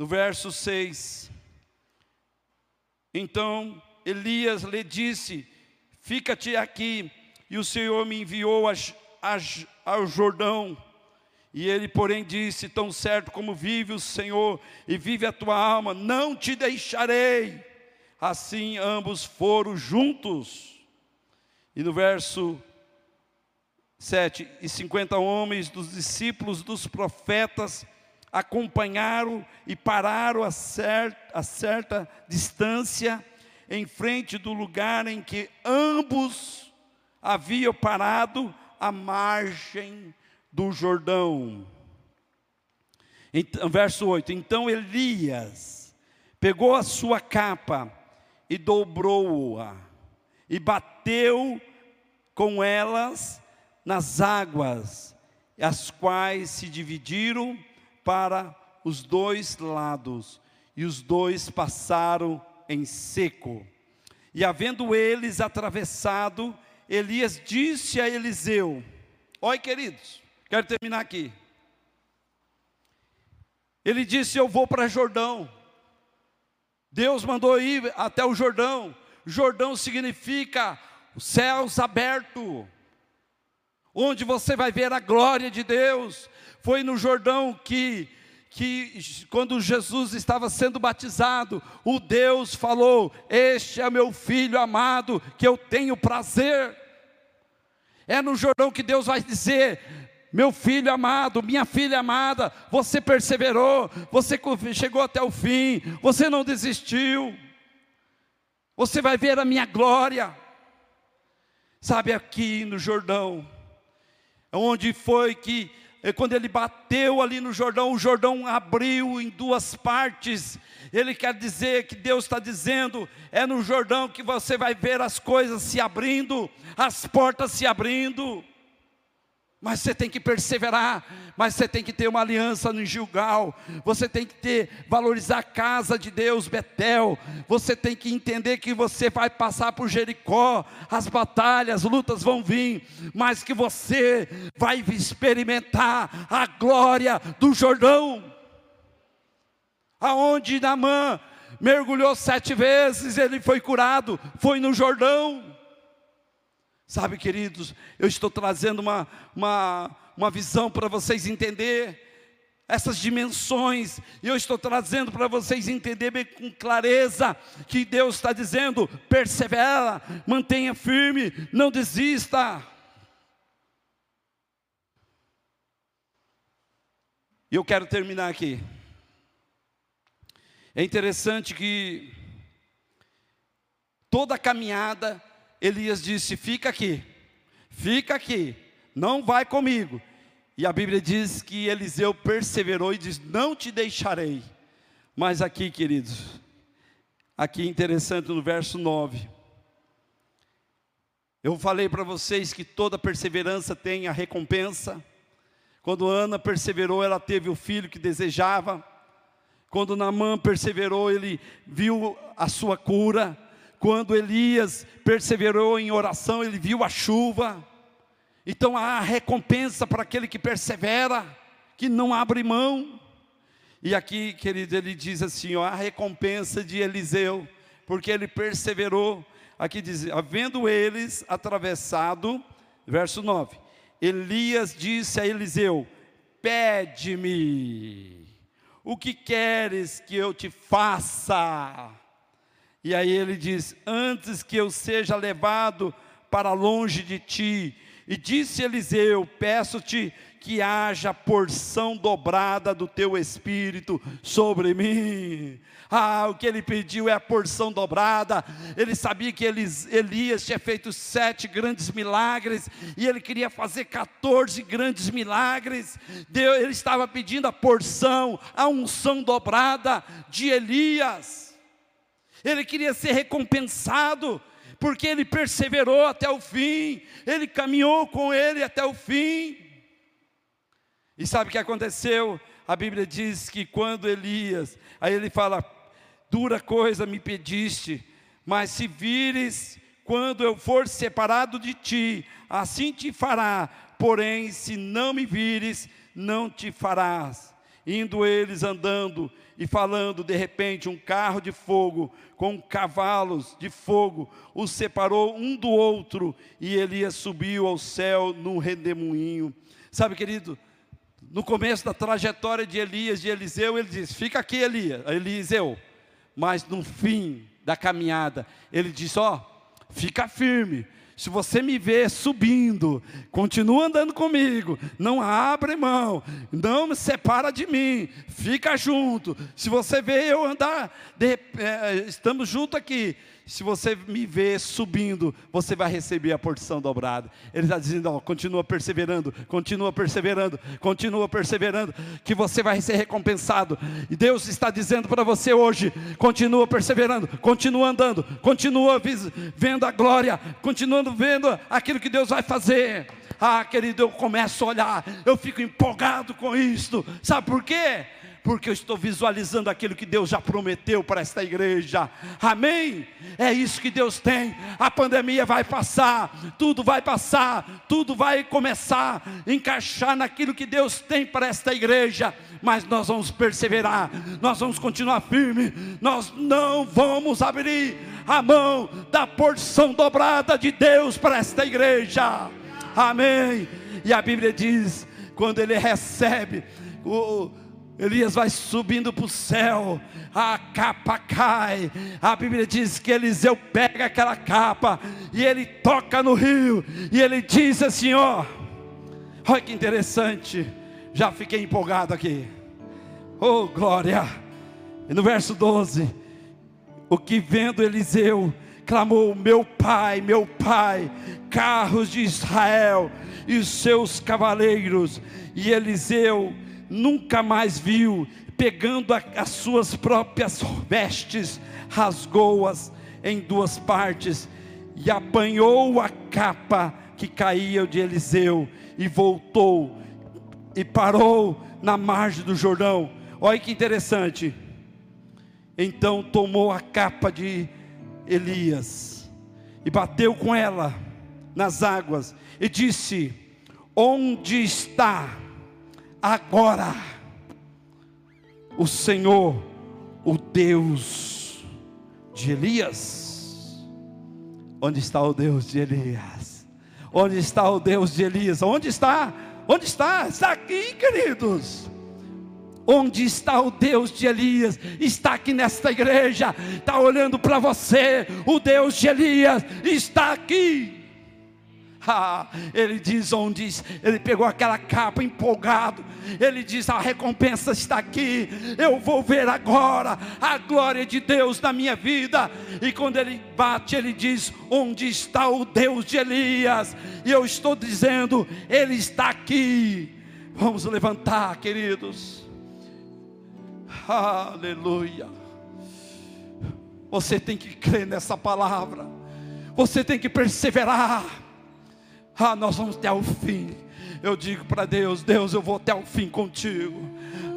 No verso 6. Então Elias lhe disse: Fica-te aqui, e o Senhor me enviou a, a, ao Jordão. E ele, porém, disse: Tão certo como vive o Senhor e vive a tua alma, não te deixarei. Assim ambos foram juntos. E no verso 7: E cinquenta homens dos discípulos dos profetas acompanharam e pararam a certa, a certa distância em frente do lugar em que ambos haviam parado à margem do Jordão. Então, verso 8: Então Elias pegou a sua capa e dobrou-a, e bateu com elas nas águas, as quais se dividiram para os dois lados, e os dois passaram em seco. E havendo eles atravessado, Elias disse a Eliseu: Oi, queridos, quero terminar aqui. Ele disse: Eu vou para Jordão. Deus mandou ir até o Jordão. Jordão significa céus abertos, onde você vai ver a glória de Deus. Foi no Jordão que que quando Jesus estava sendo batizado, o Deus falou: Este é meu filho amado, que eu tenho prazer. É no Jordão que Deus vai dizer: Meu filho amado, minha filha amada, você perseverou, você chegou até o fim, você não desistiu, você vai ver a minha glória. Sabe, aqui no Jordão, onde foi que quando ele bateu ali no Jordão, o Jordão abriu em duas partes. Ele quer dizer que Deus está dizendo: é no Jordão que você vai ver as coisas se abrindo, as portas se abrindo. Mas você tem que perseverar, mas você tem que ter uma aliança no Gilgal, você tem que ter, valorizar a casa de Deus, Betel, você tem que entender que você vai passar por Jericó, as batalhas, as lutas vão vir, mas que você vai experimentar a glória do Jordão, aonde Namã mergulhou sete vezes, ele foi curado, foi no Jordão. Sabe, queridos, eu estou trazendo uma, uma, uma visão para vocês entenderem essas dimensões, e eu estou trazendo para vocês entenderem com clareza que Deus está dizendo: persevera, mantenha firme, não desista. E eu quero terminar aqui. É interessante que toda caminhada Elias disse: Fica aqui, fica aqui, não vai comigo. E a Bíblia diz que Eliseu perseverou e diz: Não te deixarei. Mas aqui, queridos, aqui interessante no verso 9. Eu falei para vocês que toda perseverança tem a recompensa. Quando Ana perseverou, ela teve o filho que desejava. Quando Naamã perseverou, ele viu a sua cura. Quando Elias perseverou em oração, ele viu a chuva. Então há recompensa para aquele que persevera, que não abre mão. E aqui, querido, ele diz assim: ó, a recompensa de Eliseu, porque ele perseverou. Aqui diz: havendo eles atravessado, verso 9: Elias disse a Eliseu: Pede-me, o que queres que eu te faça? E aí ele diz: Antes que eu seja levado para longe de ti, e disse Eliseu: Peço-te que haja porção dobrada do teu espírito sobre mim. Ah, o que ele pediu é a porção dobrada. Ele sabia que Elias tinha feito sete grandes milagres e ele queria fazer 14 grandes milagres. Deus, ele estava pedindo a porção, a unção dobrada de Elias. Ele queria ser recompensado porque ele perseverou até o fim, ele caminhou com ele até o fim. E sabe o que aconteceu? A Bíblia diz que quando Elias, aí ele fala: dura coisa me pediste, mas se vires quando eu for separado de ti, assim te fará, porém, se não me vires, não te farás. Indo eles andando e falando, de repente, um carro de fogo com cavalos de fogo os separou um do outro, e Elias subiu ao céu num redemoinho. Sabe, querido, no começo da trajetória de Elias, de Eliseu, ele diz: Fica aqui, Elias, Eliseu. Mas no fim da caminhada, ele diz: Ó, oh, fica firme. Se você me vê subindo, continua andando comigo, não abre mão, não me separa de mim, fica junto. Se você vê eu andar, de, é, estamos juntos aqui, se você me ver subindo, você vai receber a porção dobrada. Ele está dizendo, ó, continua perseverando, continua perseverando, continua perseverando, que você vai ser recompensado. E Deus está dizendo para você hoje: continua perseverando, continua andando, continua vendo a glória, continuando vendo aquilo que Deus vai fazer. Ah, querido, eu começo a olhar, eu fico empolgado com isto. Sabe por quê? Porque eu estou visualizando aquilo que Deus já prometeu para esta igreja. Amém? É isso que Deus tem. A pandemia vai passar, tudo vai passar, tudo vai começar a encaixar naquilo que Deus tem para esta igreja. Mas nós vamos perseverar, nós vamos continuar firme, nós não vamos abrir a mão da porção dobrada de Deus para esta igreja. Amém. E a Bíblia diz: quando ele recebe o, Elias vai subindo para o céu, a capa cai. A Bíblia diz que Eliseu pega aquela capa e ele toca no rio, e ele diz assim: ó, olha que interessante, já fiquei empolgado aqui. Oh glória! E no verso 12, o que vendo Eliseu, clamou: Meu pai, meu pai, carros de Israel e seus cavaleiros. E Eliseu nunca mais viu, pegando a, as suas próprias vestes, rasgou-as em duas partes e apanhou a capa que caía de Eliseu e voltou e parou na margem do Jordão. Olha que interessante. Então tomou a capa de Elias e bateu com ela nas águas e disse: Onde está agora o Senhor, o Deus de Elias. Onde está o Deus de Elias? Onde está o Deus de Elias? Onde está? Onde está? Está aqui, queridos. Onde está o Deus de Elias? Está aqui nesta igreja, está olhando para você. O Deus de Elias está aqui. Ah, ele diz onde ele pegou aquela capa empolgado. Ele diz: a recompensa está aqui. Eu vou ver agora a glória de Deus na minha vida. E quando ele bate, ele diz: onde está o Deus de Elias? E eu estou dizendo: ele está aqui. Vamos levantar, queridos. Aleluia. Você tem que crer nessa palavra. Você tem que perseverar. Ah, nós vamos até o fim. Eu digo para Deus: Deus, eu vou até o fim contigo.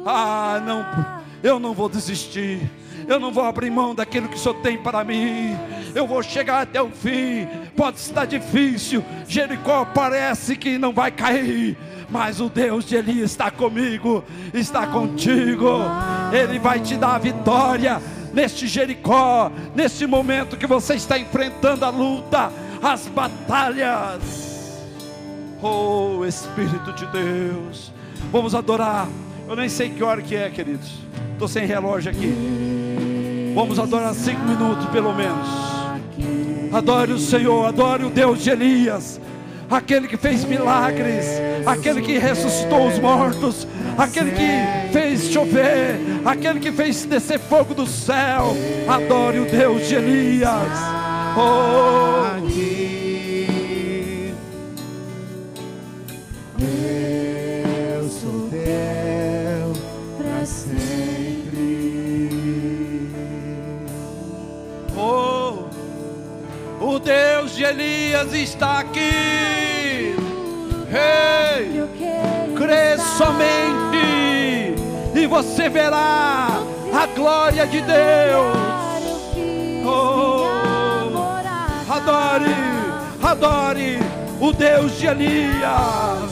Ah, não, eu não vou desistir. Eu não vou abrir mão daquilo que o Senhor tem para mim. Eu vou chegar até o fim. Pode estar difícil. Jericó parece que não vai cair. Mas o Deus de Eli está comigo, está contigo. Ele vai te dar a vitória neste Jericó, neste momento que você está enfrentando a luta, as batalhas. Oh Espírito de Deus, vamos adorar. Eu nem sei que hora que é, queridos. Estou sem relógio aqui. Vamos adorar cinco minutos pelo menos. Adore o Senhor, adore o Deus de Elias aquele que fez milagres, aquele que ressuscitou os mortos, aquele que fez chover, aquele que fez descer fogo do céu. Adore o Deus de Elias. Oh. Eu sou teu para sempre. Oh, o Deus de Elias está aqui. Ei, crê somente e você verá a glória de Deus. Oh, adore, adore o Deus de Elias.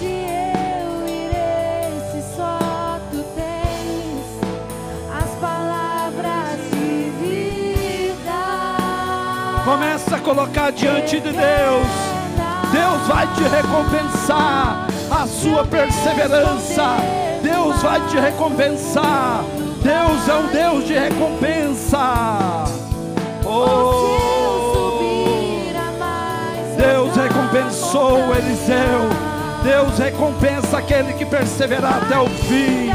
Começa a colocar diante de Deus. Deus vai te recompensar a sua perseverança. Deus vai te recompensar. Deus é um Deus de recompensa. Oh, Deus recompensou Eliseu. Deus recompensa aquele que perseverar até o fim.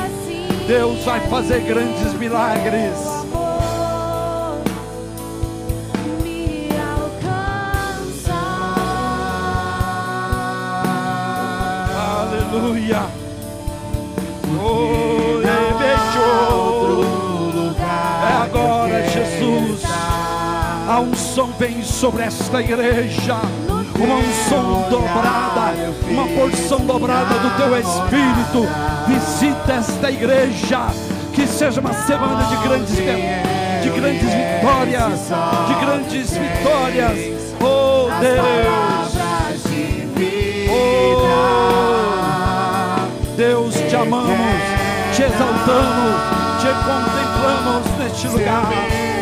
Deus vai fazer grandes milagres. Aleluia. Oh, é agora, Jesus. A unção vem sobre esta igreja. Uma unção dobrada, uma porção dobrada do teu Espírito. Visita esta igreja. Que seja uma semana de grandes, de grandes vitórias. De grandes vitórias. Oh. Deus, exaltamos, te contemplamos neste lugar.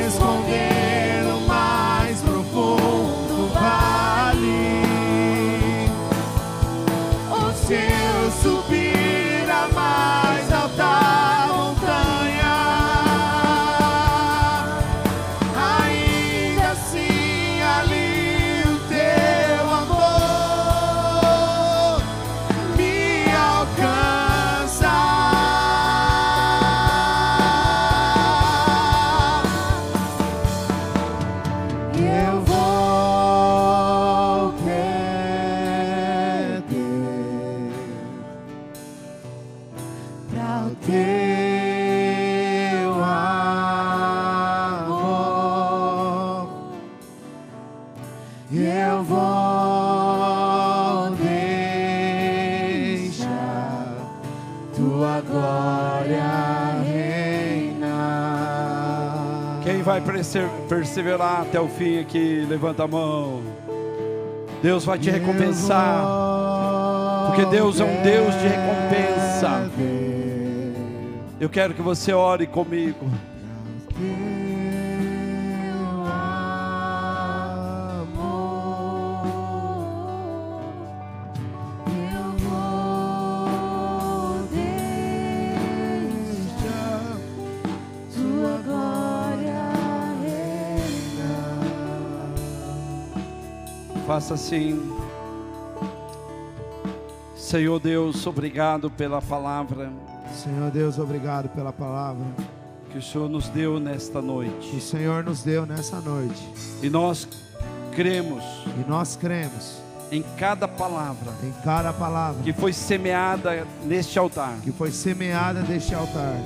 Perseverar até o fim aqui, levanta a mão. Deus vai te recompensar, porque Deus é um Deus de recompensa. Eu quero que você ore comigo. Assim. Senhor Deus, obrigado pela palavra. Senhor Deus, obrigado pela palavra que o Senhor nos deu nesta noite. Que o Senhor nos deu nessa noite. E nós cremos. E nós cremos em cada palavra. Em cada palavra que foi semeada neste altar. Que foi semeada neste altar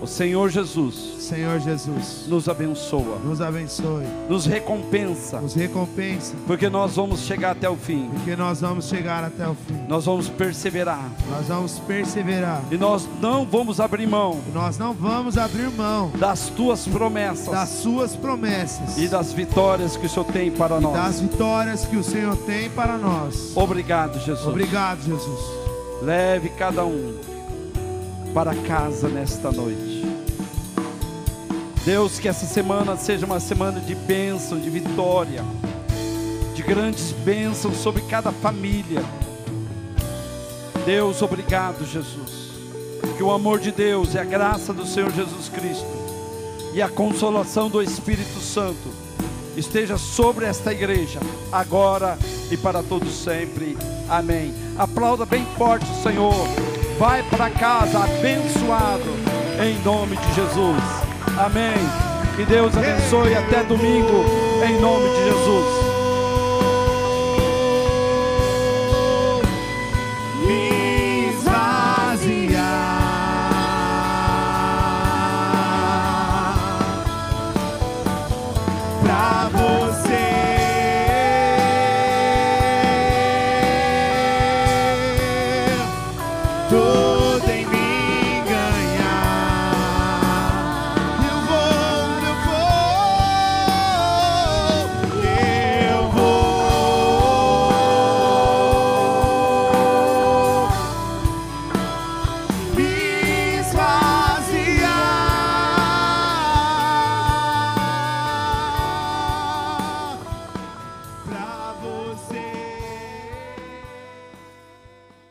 O Senhor Jesus Senhor Jesus, nos abençoa, nos abençoe, nos recompensa, nos recompensa, porque nós vamos chegar até o fim. porque nós vamos chegar até o fim. Nós vamos perseverar Nós vamos perseverar. e nós não vamos abrir mão E nós não vamos abrir mão das tuas promessas das suas promessas e das vitórias que o Senhor tem para nós. das vitórias que o Senhor tem para nós. Obrigado, Jesus. Obrigado, Jesus. Leve cada um para casa nesta noite. Deus, que essa semana seja uma semana de bênção, de vitória, de grandes bênçãos sobre cada família. Deus, obrigado, Jesus. Que o amor de Deus e a graça do Senhor Jesus Cristo e a consolação do Espírito Santo esteja sobre esta igreja, agora e para todos sempre. Amém. Aplauda bem forte o Senhor. Vai para casa abençoado em nome de Jesus. Amém. Que Deus abençoe até domingo em nome de Jesus.